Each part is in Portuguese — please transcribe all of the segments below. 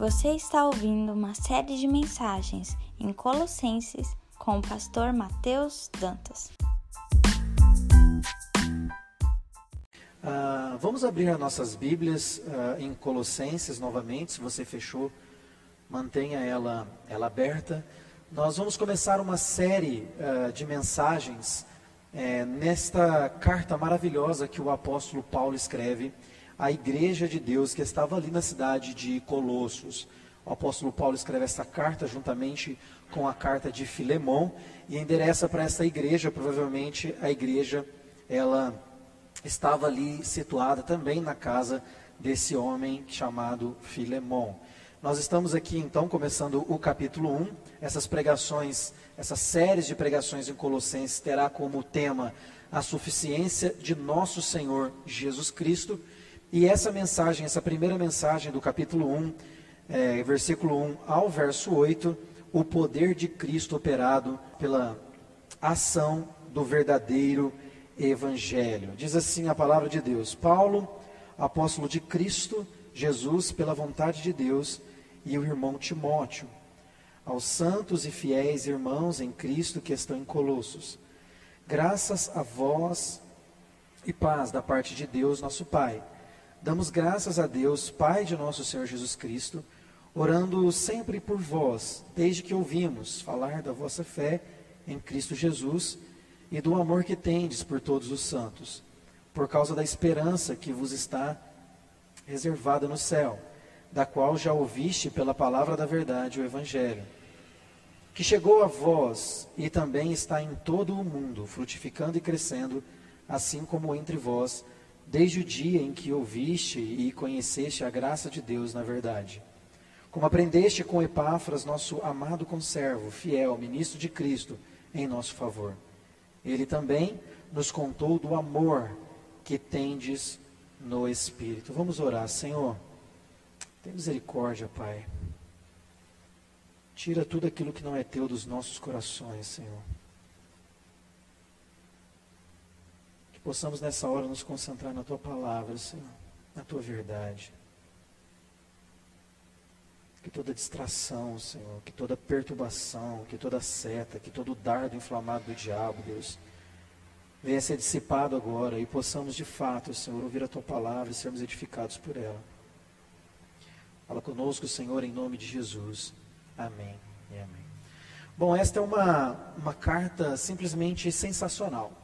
Você está ouvindo uma série de mensagens em Colossenses com o pastor Mateus Dantas. Uh, vamos abrir as nossas Bíblias uh, em Colossenses novamente. Se você fechou, mantenha ela, ela aberta. Nós vamos começar uma série uh, de mensagens eh, nesta carta maravilhosa que o apóstolo Paulo escreve a igreja de Deus que estava ali na cidade de Colossos. O apóstolo Paulo escreve essa carta juntamente com a carta de Filemão e endereça para essa igreja, provavelmente a igreja ela estava ali situada também na casa desse homem chamado Filemão. Nós estamos aqui então começando o capítulo 1. Essas pregações, essas séries de pregações em Colossenses terá como tema a suficiência de nosso Senhor Jesus Cristo. E essa mensagem, essa primeira mensagem do capítulo 1, é, versículo 1 ao verso 8, o poder de Cristo operado pela ação do verdadeiro evangelho. Diz assim a palavra de Deus: Paulo, apóstolo de Cristo Jesus, pela vontade de Deus, e o irmão Timóteo, aos santos e fiéis irmãos em Cristo que estão em Colossos. Graças a vós e paz da parte de Deus, nosso Pai Damos graças a Deus, Pai de nosso Senhor Jesus Cristo, orando sempre por vós, desde que ouvimos falar da vossa fé em Cristo Jesus e do amor que tendes por todos os santos, por causa da esperança que vos está reservada no céu, da qual já ouviste pela palavra da verdade o Evangelho, que chegou a vós e também está em todo o mundo, frutificando e crescendo, assim como entre vós desde o dia em que ouviste e conheceste a graça de Deus na verdade. Como aprendeste com Epáfras, nosso amado conservo, fiel, ministro de Cristo, em nosso favor. Ele também nos contou do amor que tendes no Espírito. Vamos orar, Senhor. Tem misericórdia, Pai. Tira tudo aquilo que não é teu dos nossos corações, Senhor. Possamos nessa hora nos concentrar na tua palavra, Senhor, na tua verdade. Que toda distração, Senhor, que toda perturbação, que toda seta, que todo dardo inflamado do diabo, Deus, venha ser dissipado agora e possamos de fato, Senhor, ouvir a tua palavra e sermos edificados por ela. Fala conosco, Senhor, em nome de Jesus. Amém e amém. Bom, esta é uma, uma carta simplesmente sensacional.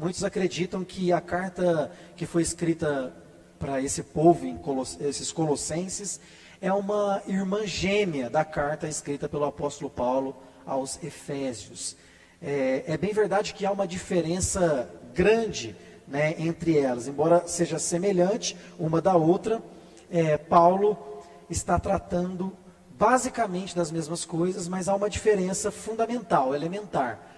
Muitos acreditam que a carta que foi escrita para esse povo, Coloss esses colossenses, é uma irmã gêmea da carta escrita pelo apóstolo Paulo aos Efésios. É, é bem verdade que há uma diferença grande né, entre elas, embora seja semelhante uma da outra, é, Paulo está tratando basicamente das mesmas coisas, mas há uma diferença fundamental, elementar.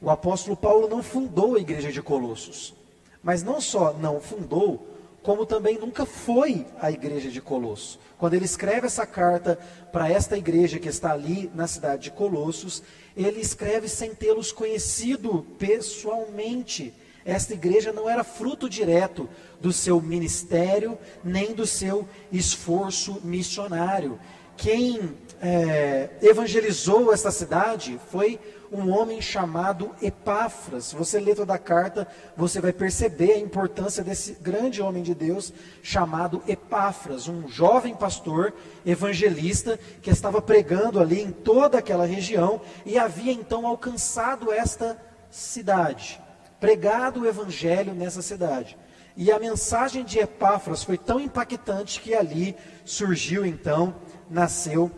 O apóstolo Paulo não fundou a igreja de Colossos. Mas não só não fundou, como também nunca foi a igreja de Colossos. Quando ele escreve essa carta para esta igreja que está ali na cidade de Colossos, ele escreve sem tê-los conhecido pessoalmente. Esta igreja não era fruto direto do seu ministério, nem do seu esforço missionário. Quem é, evangelizou esta cidade foi um homem chamado Epáfras. Você lê toda a carta, você vai perceber a importância desse grande homem de Deus chamado Epáfras, um jovem pastor evangelista que estava pregando ali em toda aquela região e havia então alcançado esta cidade, pregado o evangelho nessa cidade. E a mensagem de Epáfras foi tão impactante que ali surgiu então, nasceu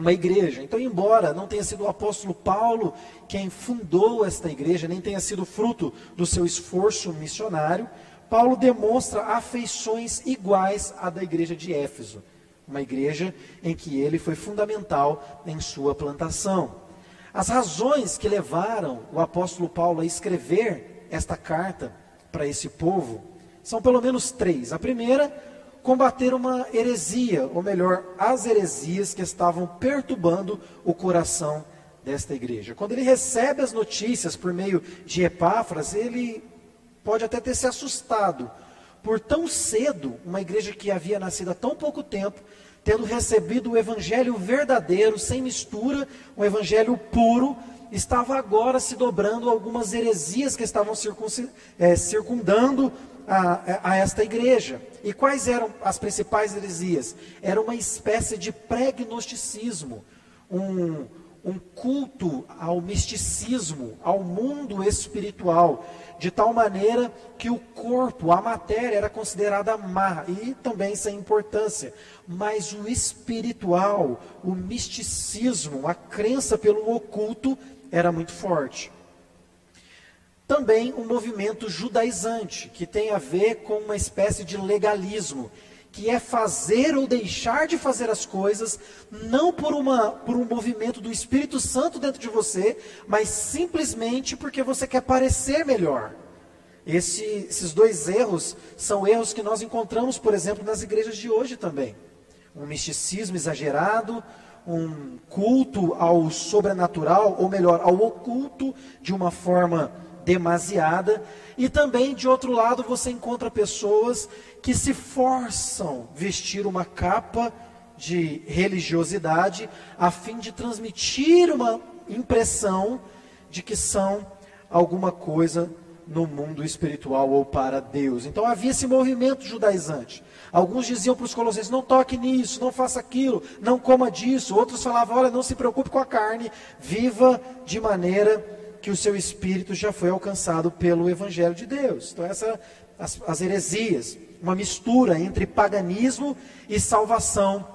uma igreja. Então, embora não tenha sido o apóstolo Paulo quem fundou esta igreja, nem tenha sido fruto do seu esforço missionário, Paulo demonstra afeições iguais à da igreja de Éfeso, uma igreja em que ele foi fundamental em sua plantação. As razões que levaram o apóstolo Paulo a escrever esta carta para esse povo são pelo menos três. A primeira combater uma heresia, ou melhor, as heresias que estavam perturbando o coração desta igreja. Quando ele recebe as notícias por meio de Epáfras, ele pode até ter se assustado, por tão cedo, uma igreja que havia nascido há tão pouco tempo, tendo recebido o evangelho verdadeiro, sem mistura, um evangelho puro, estava agora se dobrando algumas heresias que estavam é, circundando a, a, esta igreja. E quais eram as principais heresias? Era uma espécie de pré-gnosticismo, um, um culto ao misticismo, ao mundo espiritual, de tal maneira que o corpo, a matéria, era considerada má e também sem importância. Mas o espiritual, o misticismo, a crença pelo oculto era muito forte. Também um movimento judaizante, que tem a ver com uma espécie de legalismo que é fazer ou deixar de fazer as coisas, não por, uma, por um movimento do Espírito Santo dentro de você, mas simplesmente porque você quer parecer melhor. Esse, esses dois erros são erros que nós encontramos, por exemplo, nas igrejas de hoje também. Um misticismo exagerado, um culto ao sobrenatural, ou melhor, ao oculto de uma forma demasiada. E também, de outro lado, você encontra pessoas que se forçam vestir uma capa de religiosidade a fim de transmitir uma impressão de que são alguma coisa no mundo espiritual ou para Deus. Então havia esse movimento judaizante. Alguns diziam para os colossenses: não toque nisso, não faça aquilo, não coma disso. Outros falavam: olha, não se preocupe com a carne, viva de maneira que o seu espírito já foi alcançado pelo Evangelho de Deus. Então, essa, as, as heresias, uma mistura entre paganismo e salvação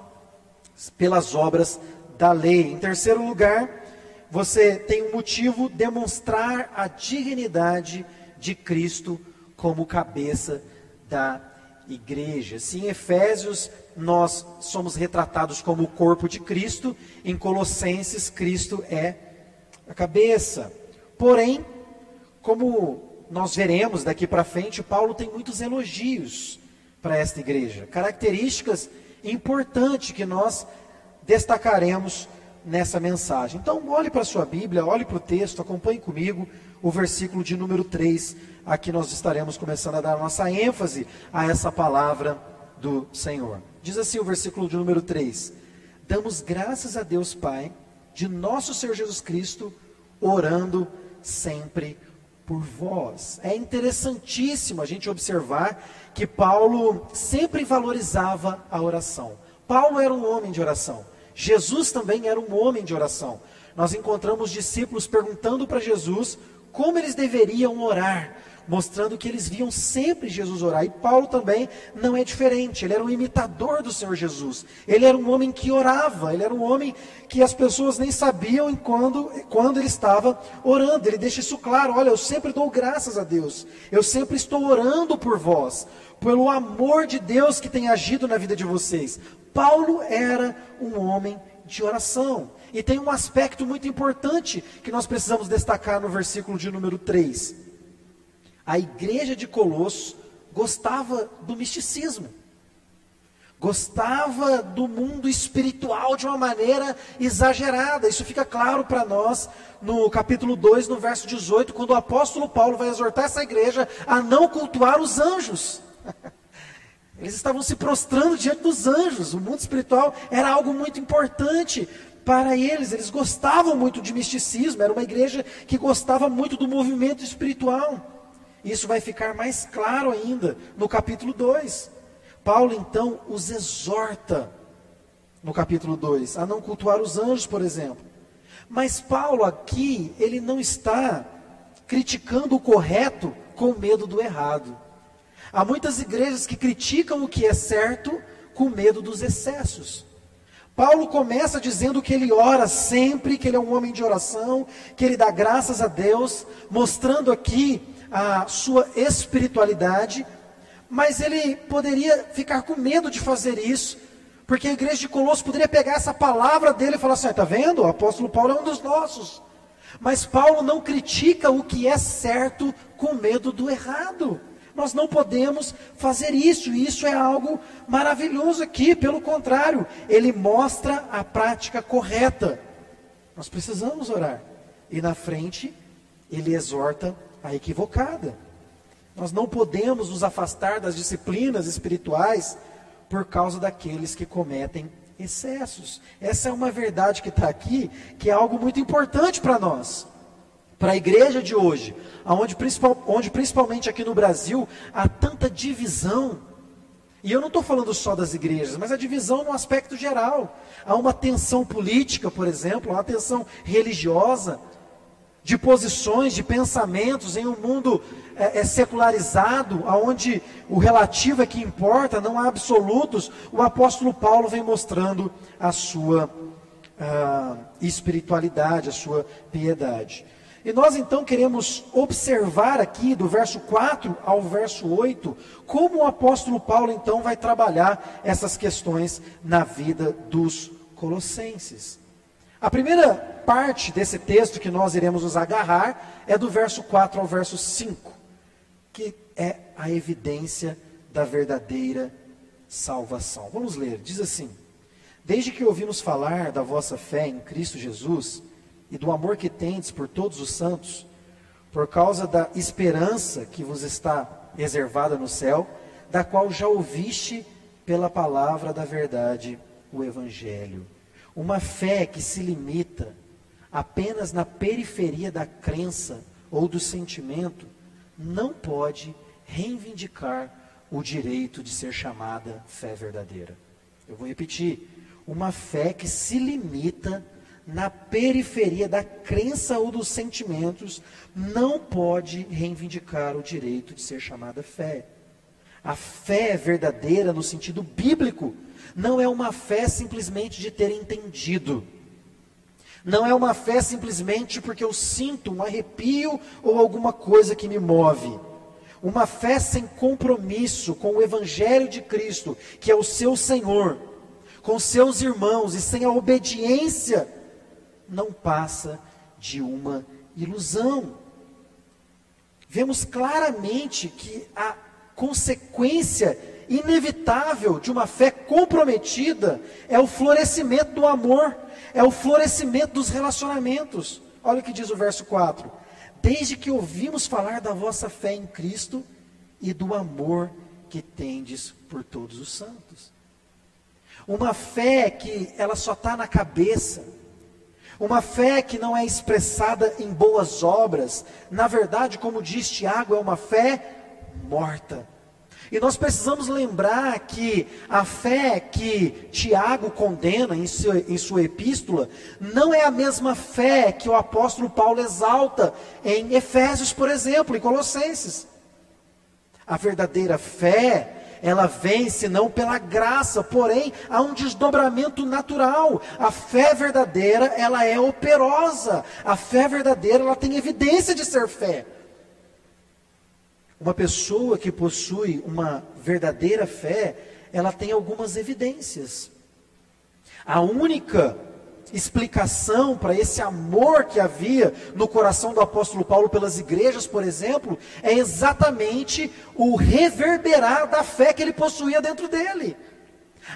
pelas obras da lei. Em terceiro lugar, você tem um motivo demonstrar a dignidade de Cristo como cabeça da igreja. Se em Efésios nós somos retratados como o corpo de Cristo, em Colossenses Cristo é a cabeça. Porém, como nós veremos daqui para frente, Paulo tem muitos elogios para esta igreja, características importantes que nós destacaremos nessa mensagem. Então, olhe para a sua Bíblia, olhe para o texto, acompanhe comigo o versículo de número 3. Aqui nós estaremos começando a dar nossa ênfase a essa palavra do Senhor. Diz assim o versículo de número 3: Damos graças a Deus Pai, de nosso Senhor Jesus Cristo, orando sempre por vós. É interessantíssimo a gente observar que Paulo sempre valorizava a oração. Paulo era um homem de oração. Jesus também era um homem de oração. Nós encontramos discípulos perguntando para Jesus como eles deveriam orar mostrando que eles viam sempre Jesus orar. E Paulo também não é diferente, ele era um imitador do Senhor Jesus. Ele era um homem que orava, ele era um homem que as pessoas nem sabiam quando, quando ele estava orando. Ele deixa isso claro: olha, eu sempre dou graças a Deus, eu sempre estou orando por vós, pelo amor de Deus que tem agido na vida de vocês. Paulo era um homem de oração. E tem um aspecto muito importante que nós precisamos destacar no versículo de número 3 a igreja de Colosso gostava do misticismo, gostava do mundo espiritual de uma maneira exagerada. Isso fica claro para nós no capítulo 2, no verso 18, quando o apóstolo Paulo vai exortar essa igreja a não cultuar os anjos. Eles estavam se prostrando diante dos anjos. O mundo espiritual era algo muito importante para eles. Eles gostavam muito de misticismo. Era uma igreja que gostava muito do movimento espiritual. Isso vai ficar mais claro ainda no capítulo 2. Paulo então os exorta no capítulo 2 a não cultuar os anjos, por exemplo. Mas Paulo aqui, ele não está criticando o correto com medo do errado. Há muitas igrejas que criticam o que é certo com medo dos excessos. Paulo começa dizendo que ele ora sempre, que ele é um homem de oração, que ele dá graças a Deus, mostrando aqui a sua espiritualidade, mas ele poderia ficar com medo de fazer isso, porque a igreja de Colosso poderia pegar essa palavra dele e falar assim: está vendo? O apóstolo Paulo é um dos nossos. Mas Paulo não critica o que é certo com medo do errado. Nós não podemos fazer isso, e isso é algo maravilhoso aqui, pelo contrário, ele mostra a prática correta. Nós precisamos orar. E na frente, ele exorta a equivocada. Nós não podemos nos afastar das disciplinas espirituais por causa daqueles que cometem excessos. Essa é uma verdade que está aqui, que é algo muito importante para nós, para a igreja de hoje, onde, principal, onde principalmente aqui no Brasil há tanta divisão. E eu não estou falando só das igrejas, mas a divisão no aspecto geral. Há uma tensão política, por exemplo, uma tensão religiosa, de posições, de pensamentos em um mundo é, é secularizado, onde o relativo é que importa, não há absolutos, o apóstolo Paulo vem mostrando a sua uh, espiritualidade, a sua piedade. E nós então queremos observar aqui, do verso 4 ao verso 8, como o apóstolo Paulo então vai trabalhar essas questões na vida dos colossenses. A primeira parte desse texto que nós iremos nos agarrar é do verso 4 ao verso 5, que é a evidência da verdadeira salvação. Vamos ler, diz assim: Desde que ouvimos falar da vossa fé em Cristo Jesus e do amor que tendes por todos os santos, por causa da esperança que vos está reservada no céu, da qual já ouviste pela palavra da verdade, o Evangelho uma fé que se limita apenas na periferia da crença ou do sentimento não pode reivindicar o direito de ser chamada fé verdadeira. Eu vou repetir: uma fé que se limita na periferia da crença ou dos sentimentos não pode reivindicar o direito de ser chamada fé. A fé verdadeira, no sentido bíblico, não é uma fé simplesmente de ter entendido. Não é uma fé simplesmente porque eu sinto um arrepio ou alguma coisa que me move. Uma fé sem compromisso com o Evangelho de Cristo, que é o seu Senhor, com seus irmãos e sem a obediência, não passa de uma ilusão. Vemos claramente que a consequência inevitável de uma fé comprometida é o florescimento do amor, é o florescimento dos relacionamentos. Olha o que diz o verso 4: Desde que ouvimos falar da vossa fé em Cristo e do amor que tendes por todos os santos. Uma fé que ela só está na cabeça, uma fé que não é expressada em boas obras, na verdade, como diz Tiago, é uma fé morta e nós precisamos lembrar que a fé que Tiago condena em sua, em sua epístola não é a mesma fé que o apóstolo Paulo exalta em Efésios, por exemplo, e Colossenses. A verdadeira fé, ela vence não pela graça, porém há um desdobramento natural. A fé verdadeira, ela é operosa. A fé verdadeira, ela tem evidência de ser fé. Uma pessoa que possui uma verdadeira fé, ela tem algumas evidências. A única explicação para esse amor que havia no coração do apóstolo Paulo pelas igrejas, por exemplo, é exatamente o reverberar da fé que ele possuía dentro dele.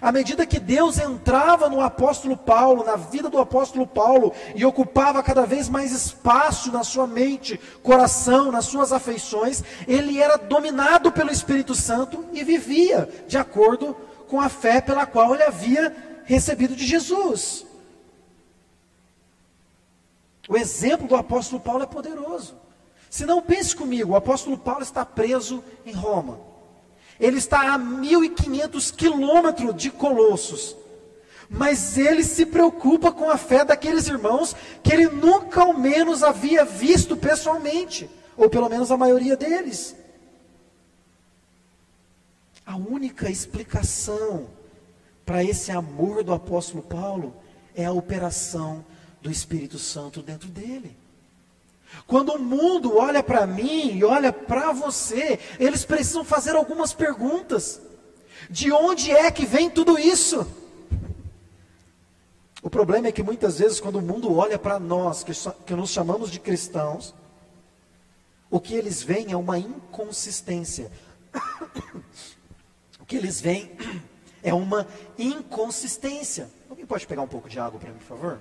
À medida que Deus entrava no apóstolo Paulo, na vida do apóstolo Paulo, e ocupava cada vez mais espaço na sua mente, coração, nas suas afeições, ele era dominado pelo Espírito Santo e vivia de acordo com a fé pela qual ele havia recebido de Jesus. O exemplo do apóstolo Paulo é poderoso. Se não pense comigo, o apóstolo Paulo está preso em Roma. Ele está a 1.500 quilômetros de Colossos. Mas ele se preocupa com a fé daqueles irmãos que ele nunca ao menos havia visto pessoalmente, ou pelo menos a maioria deles. A única explicação para esse amor do apóstolo Paulo é a operação do Espírito Santo dentro dele. Quando o mundo olha para mim e olha para você, eles precisam fazer algumas perguntas. De onde é que vem tudo isso? O problema é que muitas vezes, quando o mundo olha para nós, que, que nos chamamos de cristãos, o que eles veem é uma inconsistência. o que eles veem é uma inconsistência. Alguém pode pegar um pouco de água para mim, por favor?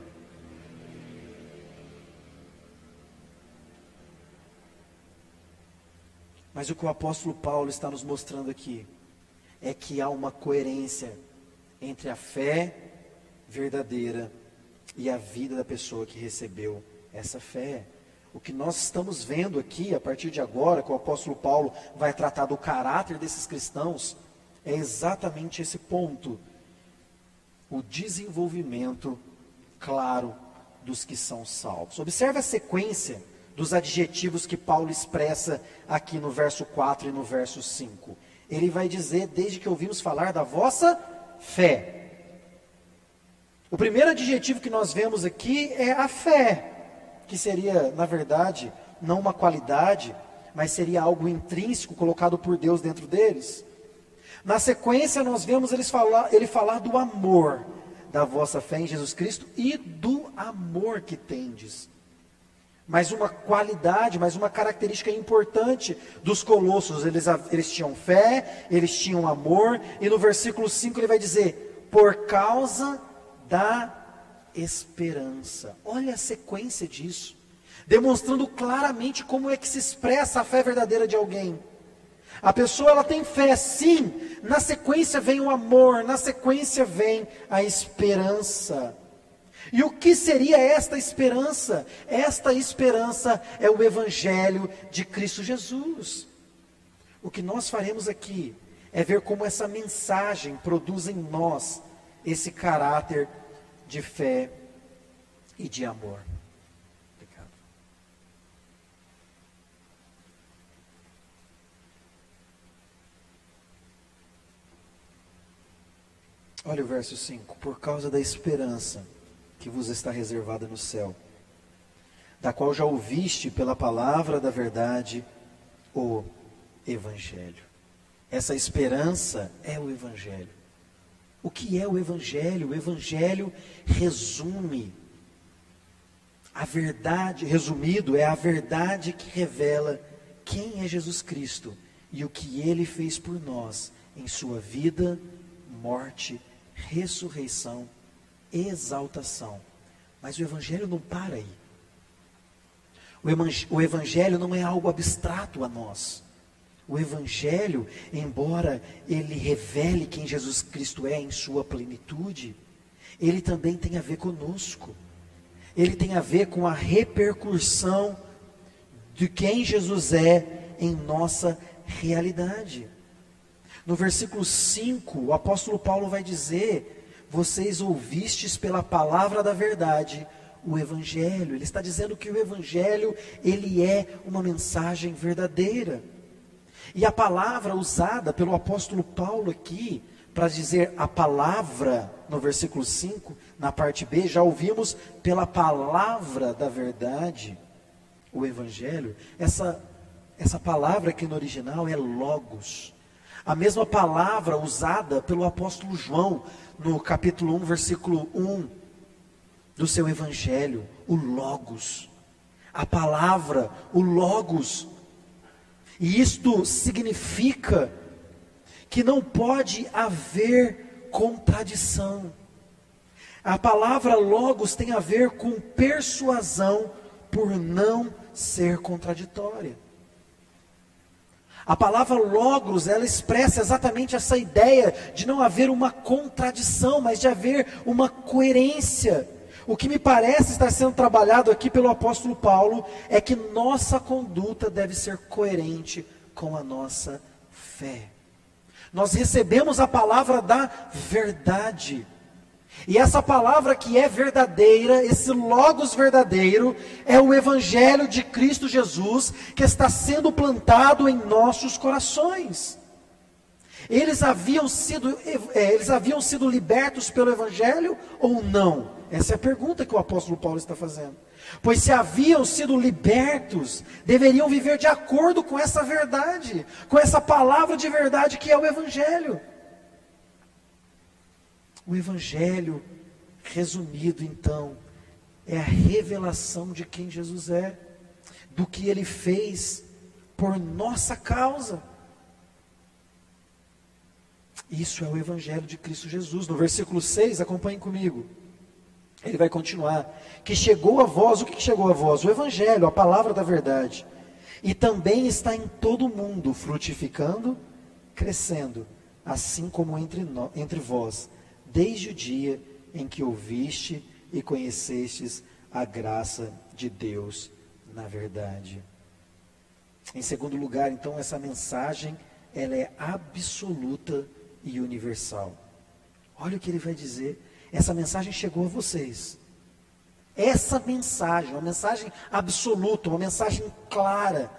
Mas o que o apóstolo Paulo está nos mostrando aqui é que há uma coerência entre a fé verdadeira e a vida da pessoa que recebeu essa fé. O que nós estamos vendo aqui, a partir de agora, que o apóstolo Paulo vai tratar do caráter desses cristãos, é exatamente esse ponto. O desenvolvimento claro dos que são salvos. Observe a sequência dos adjetivos que Paulo expressa aqui no verso 4 e no verso 5. Ele vai dizer, desde que ouvimos falar da vossa fé. O primeiro adjetivo que nós vemos aqui é a fé que seria, na verdade, não uma qualidade, mas seria algo intrínseco colocado por Deus dentro deles. Na sequência, nós vemos eles falar, ele falar do amor da vossa fé em Jesus Cristo e do amor que tendes. Mas uma qualidade, mas uma característica importante dos colossos, eles, eles tinham fé, eles tinham amor, e no versículo 5 ele vai dizer: por causa da esperança. Olha a sequência disso, demonstrando claramente como é que se expressa a fé verdadeira de alguém. A pessoa ela tem fé, sim. Na sequência vem o amor, na sequência vem a esperança. E o que seria esta esperança? Esta esperança é o evangelho de Cristo Jesus. O que nós faremos aqui é ver como essa mensagem produz em nós esse caráter de fé e de amor. Obrigado. Olha o verso 5: Por causa da esperança que vos está reservada no céu, da qual já ouviste pela palavra da verdade o Evangelho. Essa esperança é o Evangelho. O que é o Evangelho? O Evangelho resume a verdade, resumido, é a verdade que revela quem é Jesus Cristo e o que ele fez por nós em sua vida, morte, ressurreição, exaltação. Mas o Evangelho não para aí. O Evangelho não é algo abstrato a nós. O Evangelho, embora ele revele quem Jesus Cristo é em sua plenitude, ele também tem a ver conosco. Ele tem a ver com a repercussão de quem Jesus é em nossa realidade. No versículo 5, o apóstolo Paulo vai dizer: Vocês ouvistes pela palavra da verdade o evangelho. Ele está dizendo que o evangelho, ele é uma mensagem verdadeira. E a palavra usada pelo apóstolo Paulo aqui, para dizer a palavra, no versículo 5, na parte B, já ouvimos pela palavra da verdade, o Evangelho. Essa, essa palavra aqui no original é logos. A mesma palavra usada pelo apóstolo João, no capítulo 1, versículo 1 do seu Evangelho, o logos. A palavra, o logos, e isto significa que não pode haver contradição. A palavra logos tem a ver com persuasão por não ser contraditória. A palavra logos, ela expressa exatamente essa ideia de não haver uma contradição, mas de haver uma coerência. O que me parece estar sendo trabalhado aqui pelo apóstolo Paulo é que nossa conduta deve ser coerente com a nossa fé. Nós recebemos a palavra da verdade. E essa palavra que é verdadeira, esse logos verdadeiro, é o evangelho de Cristo Jesus que está sendo plantado em nossos corações. Eles haviam sido, é, eles haviam sido libertos pelo evangelho ou não? Essa é a pergunta que o apóstolo Paulo está fazendo. Pois se haviam sido libertos, deveriam viver de acordo com essa verdade, com essa palavra de verdade que é o Evangelho. O Evangelho, resumido então, é a revelação de quem Jesus é, do que ele fez por nossa causa. Isso é o Evangelho de Cristo Jesus. No versículo 6, acompanhem comigo. Ele vai continuar. Que chegou a vós, o que chegou a vós? O Evangelho, a palavra da verdade. E também está em todo o mundo, frutificando, crescendo, assim como entre, no, entre vós, desde o dia em que ouviste e conhecestes a graça de Deus na verdade. Em segundo lugar, então, essa mensagem, ela é absoluta e universal. Olha o que ele vai dizer. Essa mensagem chegou a vocês. Essa mensagem, uma mensagem absoluta, uma mensagem clara,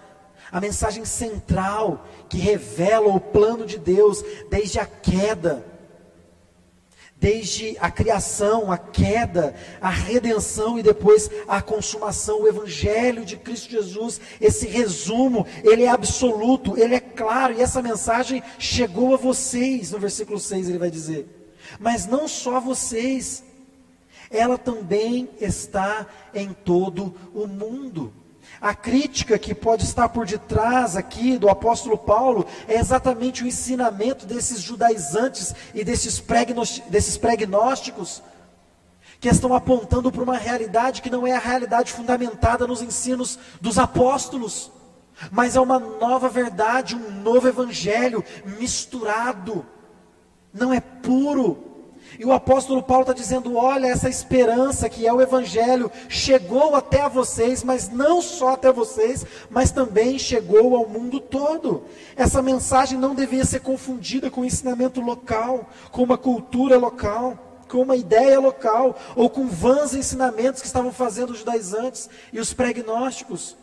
a mensagem central que revela o plano de Deus desde a queda desde a criação, a queda, a redenção e depois a consumação, o evangelho de Cristo Jesus, esse resumo, ele é absoluto, ele é claro, e essa mensagem chegou a vocês, no versículo 6 ele vai dizer. Mas não só a vocês, ela também está em todo o mundo. A crítica que pode estar por detrás aqui do apóstolo Paulo é exatamente o ensinamento desses judaizantes e desses, desses pregnósticos que estão apontando para uma realidade que não é a realidade fundamentada nos ensinos dos apóstolos, mas é uma nova verdade, um novo evangelho misturado, não é puro, e o apóstolo Paulo está dizendo: olha, essa esperança que é o Evangelho chegou até a vocês, mas não só até vocês, mas também chegou ao mundo todo. Essa mensagem não devia ser confundida com ensinamento local, com uma cultura local com uma ideia local, ou com vãs ensinamentos que estavam fazendo os judaizantes e os pregnósticos.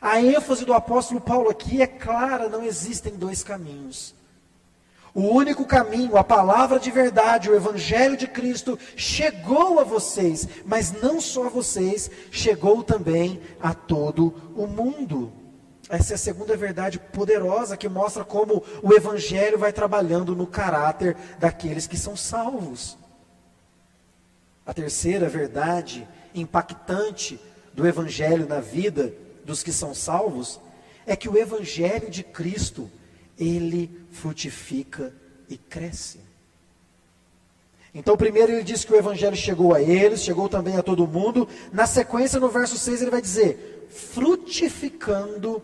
A ênfase do apóstolo Paulo aqui é clara: não existem dois caminhos. O único caminho, a palavra de verdade, o Evangelho de Cristo chegou a vocês, mas não só a vocês, chegou também a todo o mundo. Essa é a segunda verdade poderosa que mostra como o Evangelho vai trabalhando no caráter daqueles que são salvos. A terceira verdade impactante do Evangelho na vida dos que são salvos é que o Evangelho de Cristo ele frutifica e cresce. Então, primeiro ele diz que o evangelho chegou a eles, chegou também a todo mundo. Na sequência, no verso 6, ele vai dizer: frutificando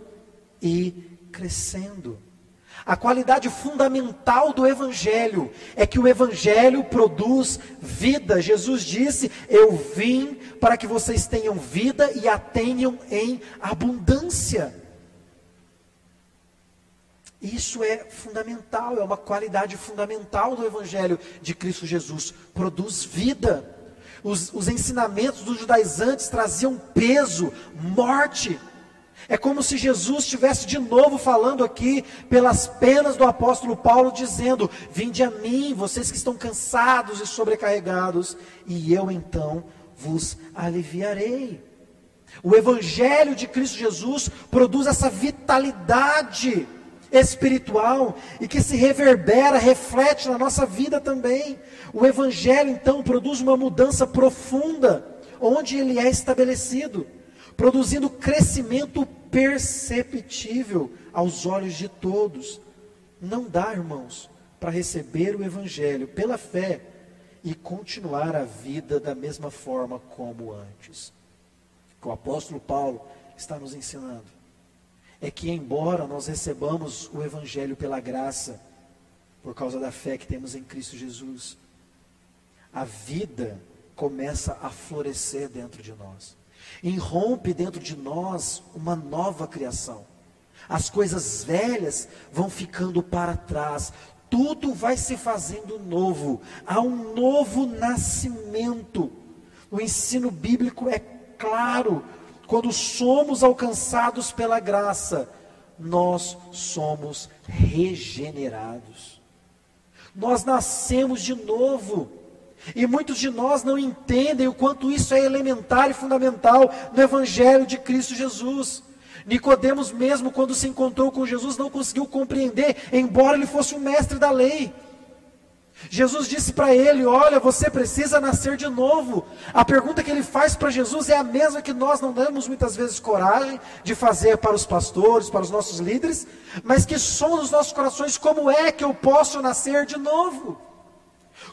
e crescendo. A qualidade fundamental do Evangelho é que o Evangelho produz vida. Jesus disse: Eu vim para que vocês tenham vida e a tenham em abundância. Isso é fundamental, é uma qualidade fundamental do Evangelho de Cristo Jesus. Produz vida. Os, os ensinamentos dos judaizantes traziam peso, morte. É como se Jesus estivesse de novo falando aqui pelas penas do apóstolo Paulo, dizendo: Vinde a mim, vocês que estão cansados e sobrecarregados, e eu então vos aliviarei. O Evangelho de Cristo Jesus produz essa vitalidade espiritual e que se reverbera, reflete na nossa vida também. O Evangelho então produz uma mudança profunda onde ele é estabelecido, produzindo crescimento perceptível aos olhos de todos. Não dá, irmãos, para receber o Evangelho pela fé e continuar a vida da mesma forma como antes. O apóstolo Paulo está nos ensinando é que, embora nós recebamos o Evangelho pela graça, por causa da fé que temos em Cristo Jesus, a vida começa a florescer dentro de nós, irrompe dentro de nós uma nova criação. As coisas velhas vão ficando para trás, tudo vai se fazendo novo, há um novo nascimento. O ensino bíblico é claro quando somos alcançados pela graça, nós somos regenerados. Nós nascemos de novo. E muitos de nós não entendem o quanto isso é elementar e fundamental no evangelho de Cristo Jesus. Nicodemos mesmo quando se encontrou com Jesus não conseguiu compreender, embora ele fosse um mestre da lei. Jesus disse para ele: Olha, você precisa nascer de novo. A pergunta que ele faz para Jesus é a mesma que nós não damos muitas vezes coragem de fazer para os pastores, para os nossos líderes, mas que som nos nossos corações: como é que eu posso nascer de novo?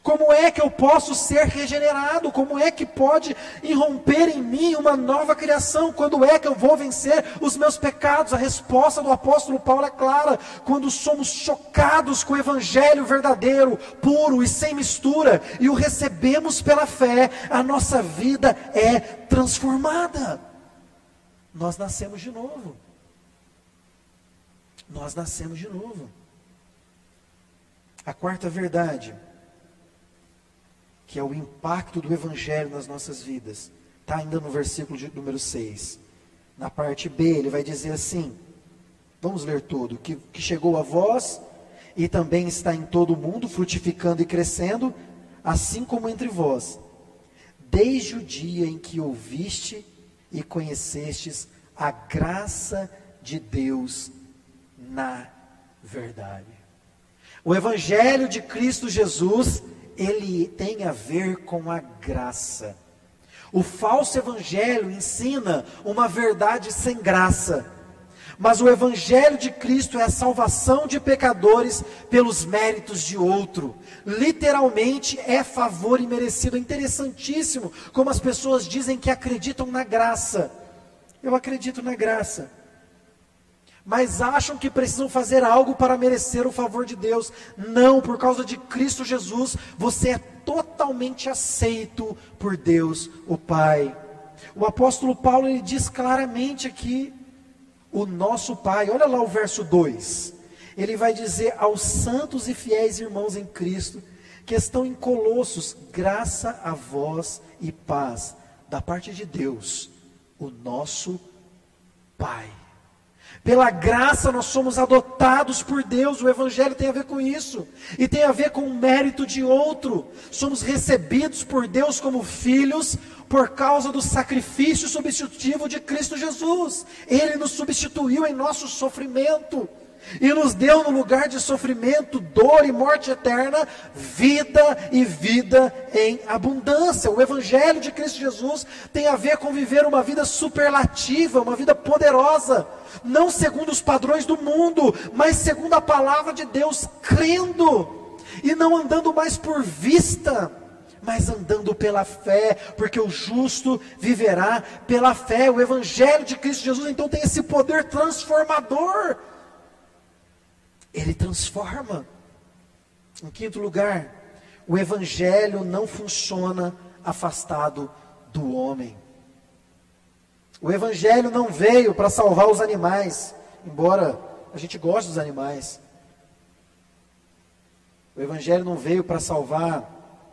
Como é que eu posso ser regenerado? Como é que pode irromper em mim uma nova criação? Quando é que eu vou vencer os meus pecados? A resposta do apóstolo Paulo é clara: quando somos chocados com o evangelho verdadeiro, puro e sem mistura, e o recebemos pela fé, a nossa vida é transformada. Nós nascemos de novo. Nós nascemos de novo. A quarta verdade que é o impacto do Evangelho nas nossas vidas. Está ainda no versículo de, número 6. Na parte B, ele vai dizer assim: vamos ler tudo. Que, que chegou a vós e também está em todo o mundo, frutificando e crescendo, assim como entre vós, desde o dia em que ouviste e conhecestes a graça de Deus na verdade. O Evangelho de Cristo Jesus ele tem a ver com a graça. O falso evangelho ensina uma verdade sem graça. Mas o evangelho de Cristo é a salvação de pecadores pelos méritos de outro. Literalmente é favor imerecido. É interessantíssimo como as pessoas dizem que acreditam na graça. Eu acredito na graça mas acham que precisam fazer algo para merecer o favor de Deus. Não, por causa de Cristo Jesus, você é totalmente aceito por Deus, o Pai. O apóstolo Paulo ele diz claramente aqui: o nosso Pai, olha lá o verso 2. Ele vai dizer aos santos e fiéis irmãos em Cristo, que estão em Colossos, graça a vós e paz, da parte de Deus, o nosso Pai. Pela graça nós somos adotados por Deus, o Evangelho tem a ver com isso, e tem a ver com o mérito de outro. Somos recebidos por Deus como filhos por causa do sacrifício substitutivo de Cristo Jesus. Ele nos substituiu em nosso sofrimento e nos deu no lugar de sofrimento, dor e morte eterna, vida e vida em abundância. O Evangelho de Cristo Jesus tem a ver com viver uma vida superlativa, uma vida poderosa, não segundo os padrões do mundo, mas segundo a palavra de Deus, crendo e não andando mais por vista mas andando pela fé, porque o justo viverá pela fé. O Evangelho de Cristo Jesus então tem esse poder transformador ele transforma. Em quinto lugar, o evangelho não funciona afastado do homem. O evangelho não veio para salvar os animais, embora a gente goste dos animais. O evangelho não veio para salvar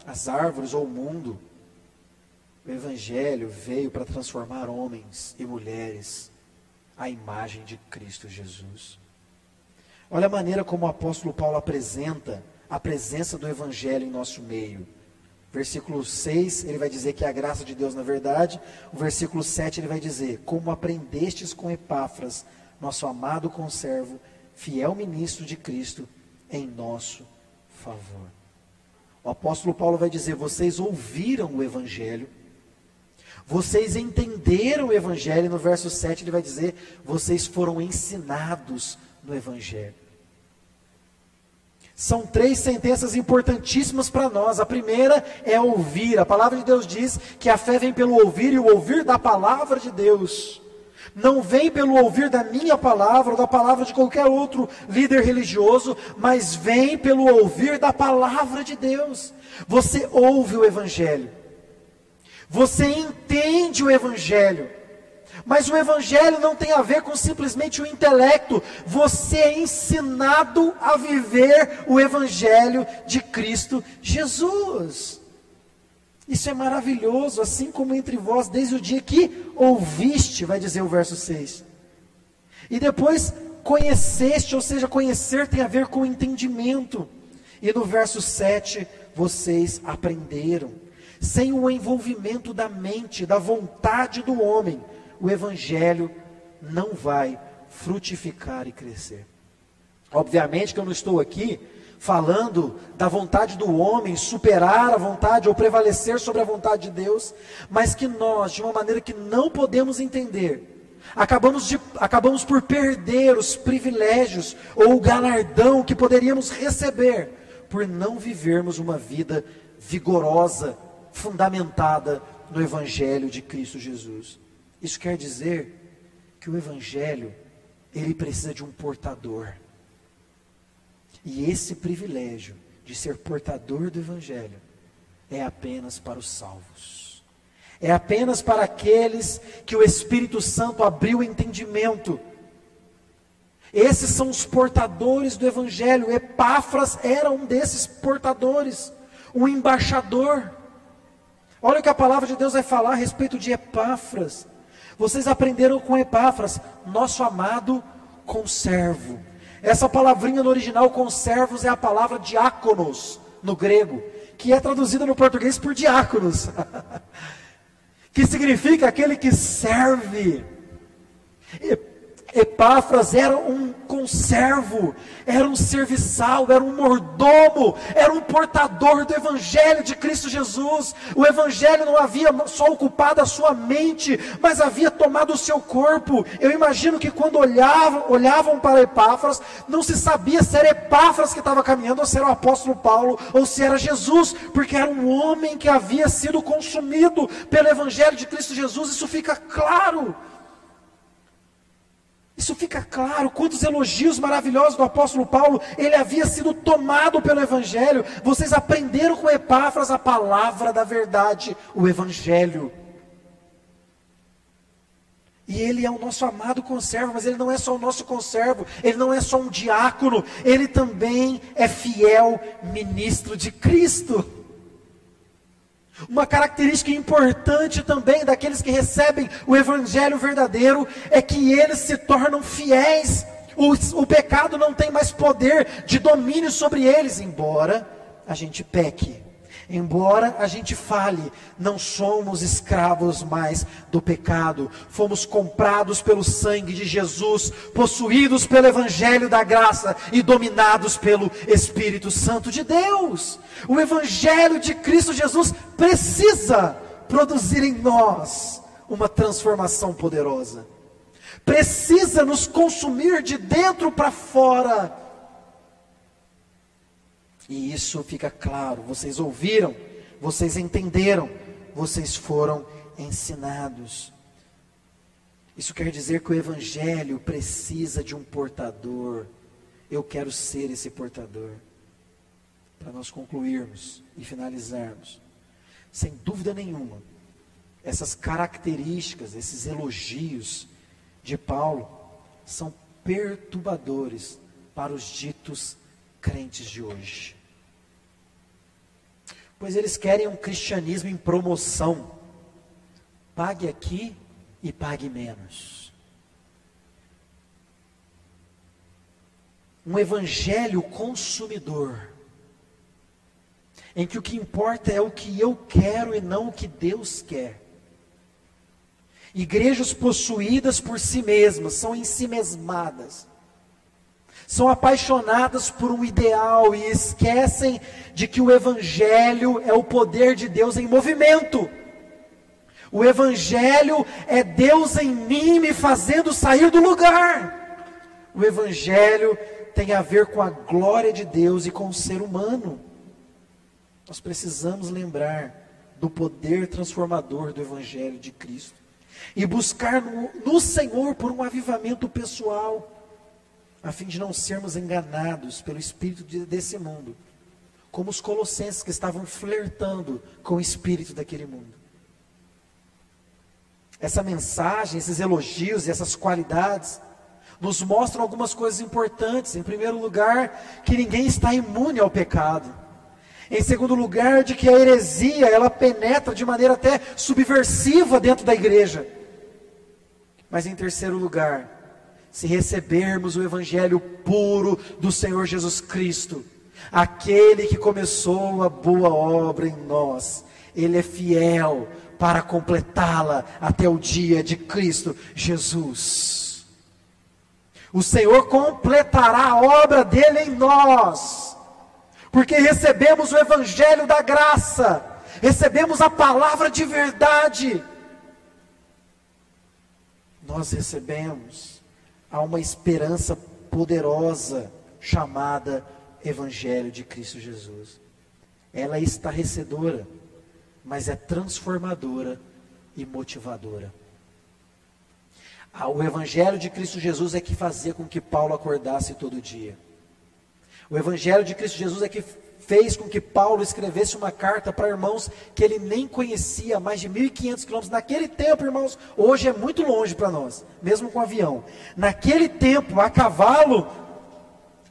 as árvores ou o mundo. O evangelho veio para transformar homens e mulheres à imagem de Cristo Jesus. Olha a maneira como o apóstolo Paulo apresenta a presença do Evangelho em nosso meio. Versículo 6, ele vai dizer que é a graça de Deus na verdade. O versículo 7, ele vai dizer: Como aprendestes com Epáfras, nosso amado conservo, fiel ministro de Cristo, em nosso favor. O apóstolo Paulo vai dizer: Vocês ouviram o Evangelho, vocês entenderam o Evangelho. No verso 7 ele vai dizer: Vocês foram ensinados no Evangelho. São três sentenças importantíssimas para nós. A primeira é ouvir. A palavra de Deus diz que a fé vem pelo ouvir e o ouvir da palavra de Deus. Não vem pelo ouvir da minha palavra ou da palavra de qualquer outro líder religioso, mas vem pelo ouvir da palavra de Deus. Você ouve o Evangelho. Você entende o Evangelho. Mas o Evangelho não tem a ver com simplesmente o intelecto. Você é ensinado a viver o Evangelho de Cristo Jesus. Isso é maravilhoso, assim como entre vós, desde o dia que ouviste, vai dizer o verso 6. E depois conheceste, ou seja, conhecer tem a ver com entendimento. E no verso 7, vocês aprenderam. Sem o envolvimento da mente, da vontade do homem, o evangelho não vai frutificar e crescer. Obviamente que eu não estou aqui falando da vontade do homem superar a vontade ou prevalecer sobre a vontade de Deus, mas que nós, de uma maneira que não podemos entender, acabamos, de, acabamos por perder os privilégios ou o galardão que poderíamos receber por não vivermos uma vida vigorosa, fundamentada no Evangelho de Cristo Jesus. Isso quer dizer que o Evangelho, ele precisa de um portador. E esse privilégio de ser portador do Evangelho é apenas para os salvos. É apenas para aqueles que o Espírito Santo abriu o entendimento. Esses são os portadores do Evangelho. Epáfras era um desses portadores, um embaixador. Olha o que a palavra de Deus vai falar a respeito de Epáfras. Vocês aprenderam com Epáfras, nosso amado conservo. Essa palavrinha no original, conservos, é a palavra diáconos, no grego, que é traduzida no português por diáconos, que significa aquele que serve. Epáfras era um conservo, era um serviçal, era um mordomo, era um portador do Evangelho de Cristo Jesus. O Evangelho não havia só ocupado a sua mente, mas havia tomado o seu corpo. Eu imagino que quando olhavam, olhavam para Epáfras, não se sabia se era Epáfras que estava caminhando, ou se era o apóstolo Paulo, ou se era Jesus, porque era um homem que havia sido consumido pelo Evangelho de Cristo Jesus. Isso fica claro. Isso fica claro, quantos elogios maravilhosos do apóstolo Paulo, ele havia sido tomado pelo Evangelho. Vocês aprenderam com Epáfras a palavra da verdade, o Evangelho. E ele é o nosso amado conservo, mas ele não é só o nosso conservo, ele não é só um diácono, ele também é fiel ministro de Cristo. Uma característica importante também daqueles que recebem o evangelho verdadeiro é que eles se tornam fiéis. O, o pecado não tem mais poder de domínio sobre eles, embora a gente peque. Embora a gente fale, não somos escravos mais do pecado, fomos comprados pelo sangue de Jesus, possuídos pelo Evangelho da graça e dominados pelo Espírito Santo de Deus. O Evangelho de Cristo Jesus precisa produzir em nós uma transformação poderosa, precisa nos consumir de dentro para fora e isso fica claro. Vocês ouviram, vocês entenderam, vocês foram ensinados. Isso quer dizer que o Evangelho precisa de um portador. Eu quero ser esse portador. Para nós concluirmos e finalizarmos. Sem dúvida nenhuma, essas características, esses elogios de Paulo são perturbadores para os ditos crentes de hoje pois eles querem um cristianismo em promoção. Pague aqui e pague menos. Um evangelho consumidor, em que o que importa é o que eu quero e não o que Deus quer. Igrejas possuídas por si mesmas, são em si mesmadas são apaixonadas por um ideal e esquecem de que o Evangelho é o poder de Deus em movimento. O Evangelho é Deus em mim me fazendo sair do lugar. O Evangelho tem a ver com a glória de Deus e com o ser humano. Nós precisamos lembrar do poder transformador do Evangelho de Cristo e buscar no, no Senhor por um avivamento pessoal a fim de não sermos enganados pelo espírito desse mundo, como os colossenses que estavam flertando com o espírito daquele mundo. Essa mensagem, esses elogios e essas qualidades nos mostram algumas coisas importantes. Em primeiro lugar, que ninguém está imune ao pecado. Em segundo lugar, de que a heresia, ela penetra de maneira até subversiva dentro da igreja. Mas em terceiro lugar, se recebermos o Evangelho puro do Senhor Jesus Cristo, aquele que começou a boa obra em nós, Ele é fiel para completá-la até o dia de Cristo Jesus. O Senhor completará a obra dele em nós, porque recebemos o Evangelho da graça, recebemos a palavra de verdade. Nós recebemos há uma esperança poderosa chamada Evangelho de Cristo Jesus. Ela é estarrecedora, mas é transformadora e motivadora. Ah, o Evangelho de Cristo Jesus é que fazia com que Paulo acordasse todo dia. O Evangelho de Cristo Jesus é que fez com que Paulo escrevesse uma carta para irmãos que ele nem conhecia, mais de 1.500 quilômetros. Naquele tempo, irmãos, hoje é muito longe para nós, mesmo com avião. Naquele tempo, a cavalo,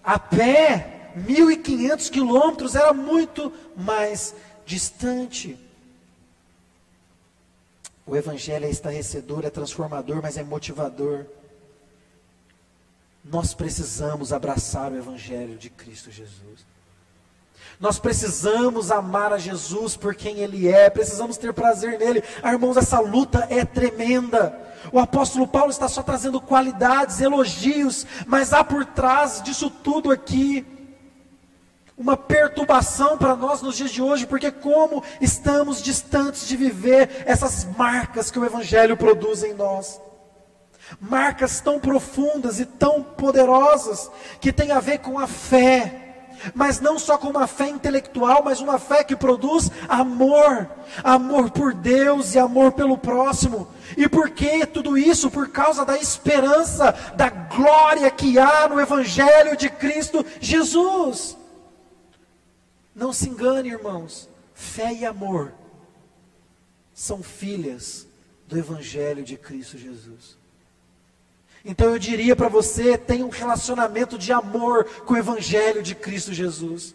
a pé, 1.500 quilômetros era muito mais distante. O Evangelho é estarrecedor, é transformador, mas é motivador. Nós precisamos abraçar o Evangelho de Cristo Jesus. Nós precisamos amar a Jesus por quem Ele é, precisamos ter prazer nele. Ah, irmãos, essa luta é tremenda. O apóstolo Paulo está só trazendo qualidades, elogios, mas há por trás disso tudo aqui uma perturbação para nós nos dias de hoje, porque como estamos distantes de viver essas marcas que o Evangelho produz em nós. Marcas tão profundas e tão poderosas, que tem a ver com a fé, mas não só com uma fé intelectual, mas uma fé que produz amor, amor por Deus e amor pelo próximo. E por que tudo isso? Por causa da esperança, da glória que há no Evangelho de Cristo Jesus. Não se engane, irmãos, fé e amor são filhas do Evangelho de Cristo Jesus. Então eu diria para você: tenha um relacionamento de amor com o Evangelho de Cristo Jesus.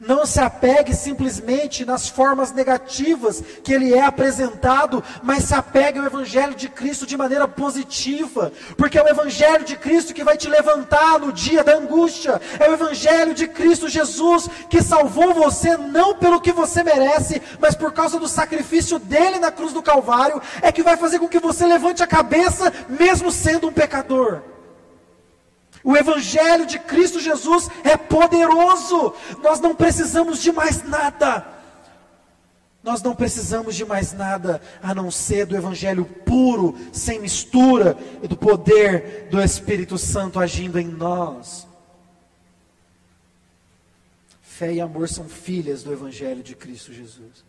Não se apegue simplesmente nas formas negativas que ele é apresentado, mas se apegue ao Evangelho de Cristo de maneira positiva, porque é o Evangelho de Cristo que vai te levantar no dia da angústia, é o Evangelho de Cristo Jesus que salvou você não pelo que você merece, mas por causa do sacrifício dele na cruz do Calvário, é que vai fazer com que você levante a cabeça, mesmo sendo um pecador. O Evangelho de Cristo Jesus é poderoso. Nós não precisamos de mais nada. Nós não precisamos de mais nada a não ser do Evangelho puro, sem mistura, e do poder do Espírito Santo agindo em nós. Fé e amor são filhas do Evangelho de Cristo Jesus.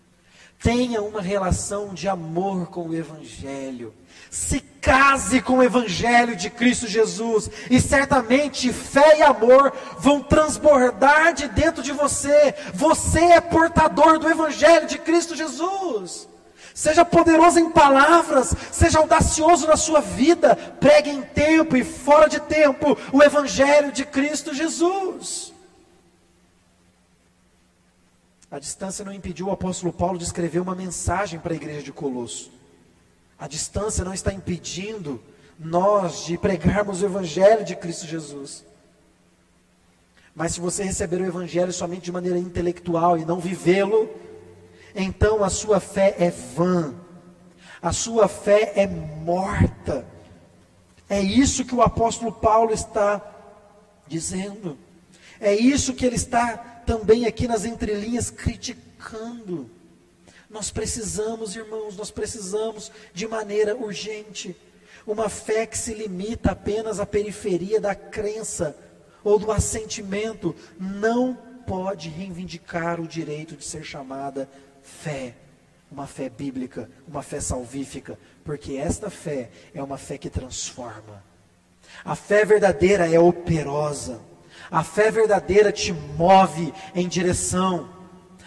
Tenha uma relação de amor com o Evangelho. Se case com o Evangelho de Cristo Jesus. E certamente fé e amor vão transbordar de dentro de você. Você é portador do Evangelho de Cristo Jesus. Seja poderoso em palavras, seja audacioso na sua vida, pregue em tempo e fora de tempo o Evangelho de Cristo Jesus. A distância não impediu o apóstolo Paulo de escrever uma mensagem para a igreja de Colosso. A distância não está impedindo nós de pregarmos o evangelho de Cristo Jesus. Mas se você receber o evangelho somente de maneira intelectual e não vivê-lo, então a sua fé é vã. A sua fé é morta. É isso que o apóstolo Paulo está dizendo. É isso que ele está também aqui nas entrelinhas criticando. Nós precisamos, irmãos, nós precisamos de maneira urgente. Uma fé que se limita apenas à periferia da crença ou do assentimento não pode reivindicar o direito de ser chamada fé. Uma fé bíblica, uma fé salvífica, porque esta fé é uma fé que transforma. A fé verdadeira é operosa. A fé verdadeira te move em direção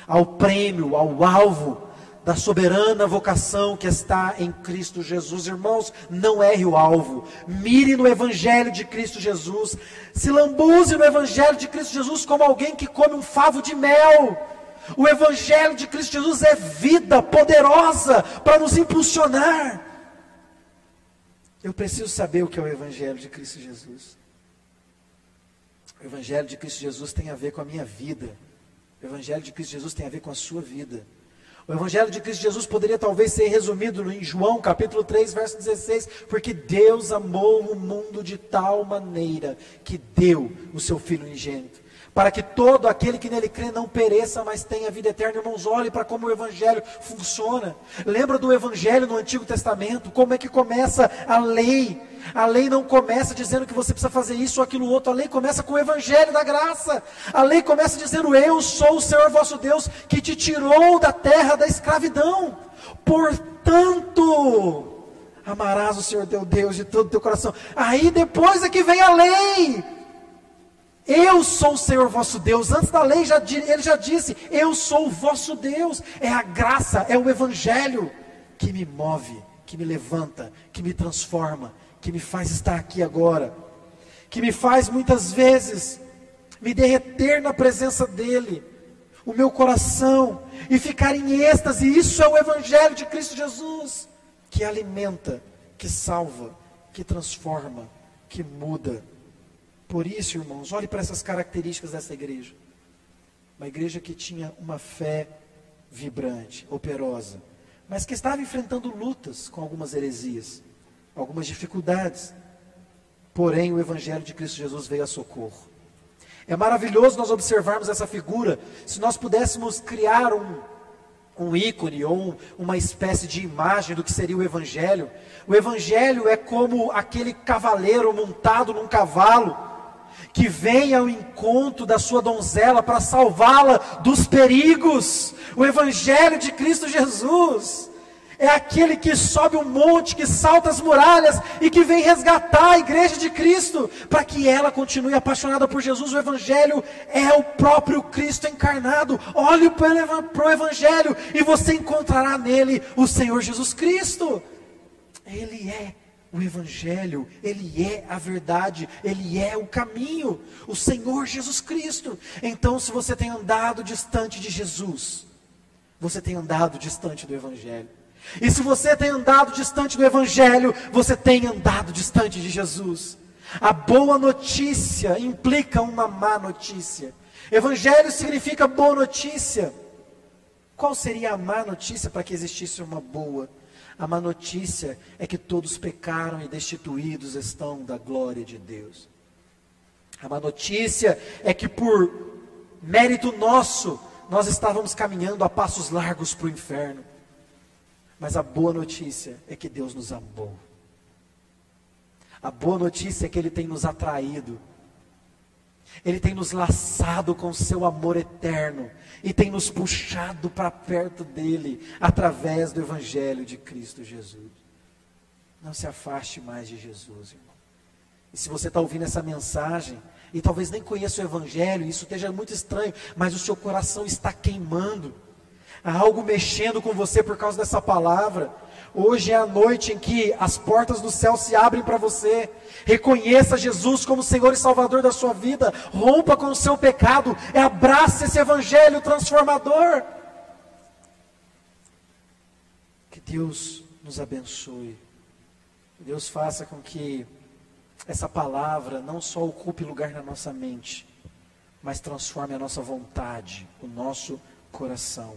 ao prêmio, ao alvo da soberana vocação que está em Cristo Jesus. Irmãos, não erre o alvo. Mire no Evangelho de Cristo Jesus. Se lambuze no Evangelho de Cristo Jesus como alguém que come um favo de mel. O Evangelho de Cristo Jesus é vida poderosa para nos impulsionar. Eu preciso saber o que é o Evangelho de Cristo Jesus. O Evangelho de Cristo Jesus tem a ver com a minha vida. O Evangelho de Cristo Jesus tem a ver com a sua vida. O Evangelho de Cristo Jesus poderia talvez ser resumido em João capítulo 3, verso 16, porque Deus amou o mundo de tal maneira que deu o seu Filho unigênito. Para que todo aquele que nele crê não pereça, mas tenha vida eterna. Irmãos, olhe para como o Evangelho funciona. Lembra do Evangelho no Antigo Testamento? Como é que começa a lei? A lei não começa dizendo que você precisa fazer isso ou aquilo outro. A lei começa com o Evangelho da graça. A lei começa dizendo: Eu sou o Senhor vosso Deus que te tirou da terra da escravidão. Portanto, amarás o Senhor teu Deus de todo o teu coração. Aí depois é que vem a lei. Eu sou o Senhor vosso Deus. Antes da lei, já, ele já disse: Eu sou o vosso Deus. É a graça, é o Evangelho que me move, que me levanta, que me transforma, que me faz estar aqui agora, que me faz muitas vezes me derreter na presença dEle, o meu coração, e ficar em êxtase. Isso é o Evangelho de Cristo Jesus, que alimenta, que salva, que transforma, que muda por isso, irmãos, olhe para essas características dessa igreja. Uma igreja que tinha uma fé vibrante, operosa, mas que estava enfrentando lutas com algumas heresias, algumas dificuldades. Porém, o Evangelho de Cristo Jesus veio a socorro. É maravilhoso nós observarmos essa figura. Se nós pudéssemos criar um, um ícone ou um, uma espécie de imagem do que seria o Evangelho, o Evangelho é como aquele cavaleiro montado num cavalo que vem ao encontro da sua donzela para salvá-la dos perigos. O Evangelho de Cristo Jesus é aquele que sobe um monte, que salta as muralhas e que vem resgatar a igreja de Cristo para que ela continue apaixonada por Jesus. O Evangelho é o próprio Cristo encarnado. Olhe para o Evangelho e você encontrará nele o Senhor Jesus Cristo. Ele é o Evangelho, Ele é a verdade, Ele é o caminho, o Senhor Jesus Cristo. Então, se você tem andado distante de Jesus, você tem andado distante do Evangelho. E se você tem andado distante do Evangelho, você tem andado distante de Jesus. A boa notícia implica uma má notícia. Evangelho significa boa notícia. Qual seria a má notícia para que existisse uma boa notícia? A má notícia é que todos pecaram e destituídos estão da glória de Deus. A má notícia é que por mérito nosso, nós estávamos caminhando a passos largos para o inferno. Mas a boa notícia é que Deus nos amou. A boa notícia é que Ele tem nos atraído. Ele tem nos laçado com seu amor eterno e tem nos puxado para perto dele através do Evangelho de Cristo Jesus. Não se afaste mais de Jesus, irmão. E se você está ouvindo essa mensagem e talvez nem conheça o Evangelho, isso esteja muito estranho, mas o seu coração está queimando, há algo mexendo com você por causa dessa palavra. Hoje é a noite em que as portas do céu se abrem para você. Reconheça Jesus como Senhor e Salvador da sua vida. Rompa com o seu pecado. E abrace esse evangelho transformador. Que Deus nos abençoe. Que Deus faça com que essa palavra não só ocupe lugar na nossa mente, mas transforme a nossa vontade, o nosso coração.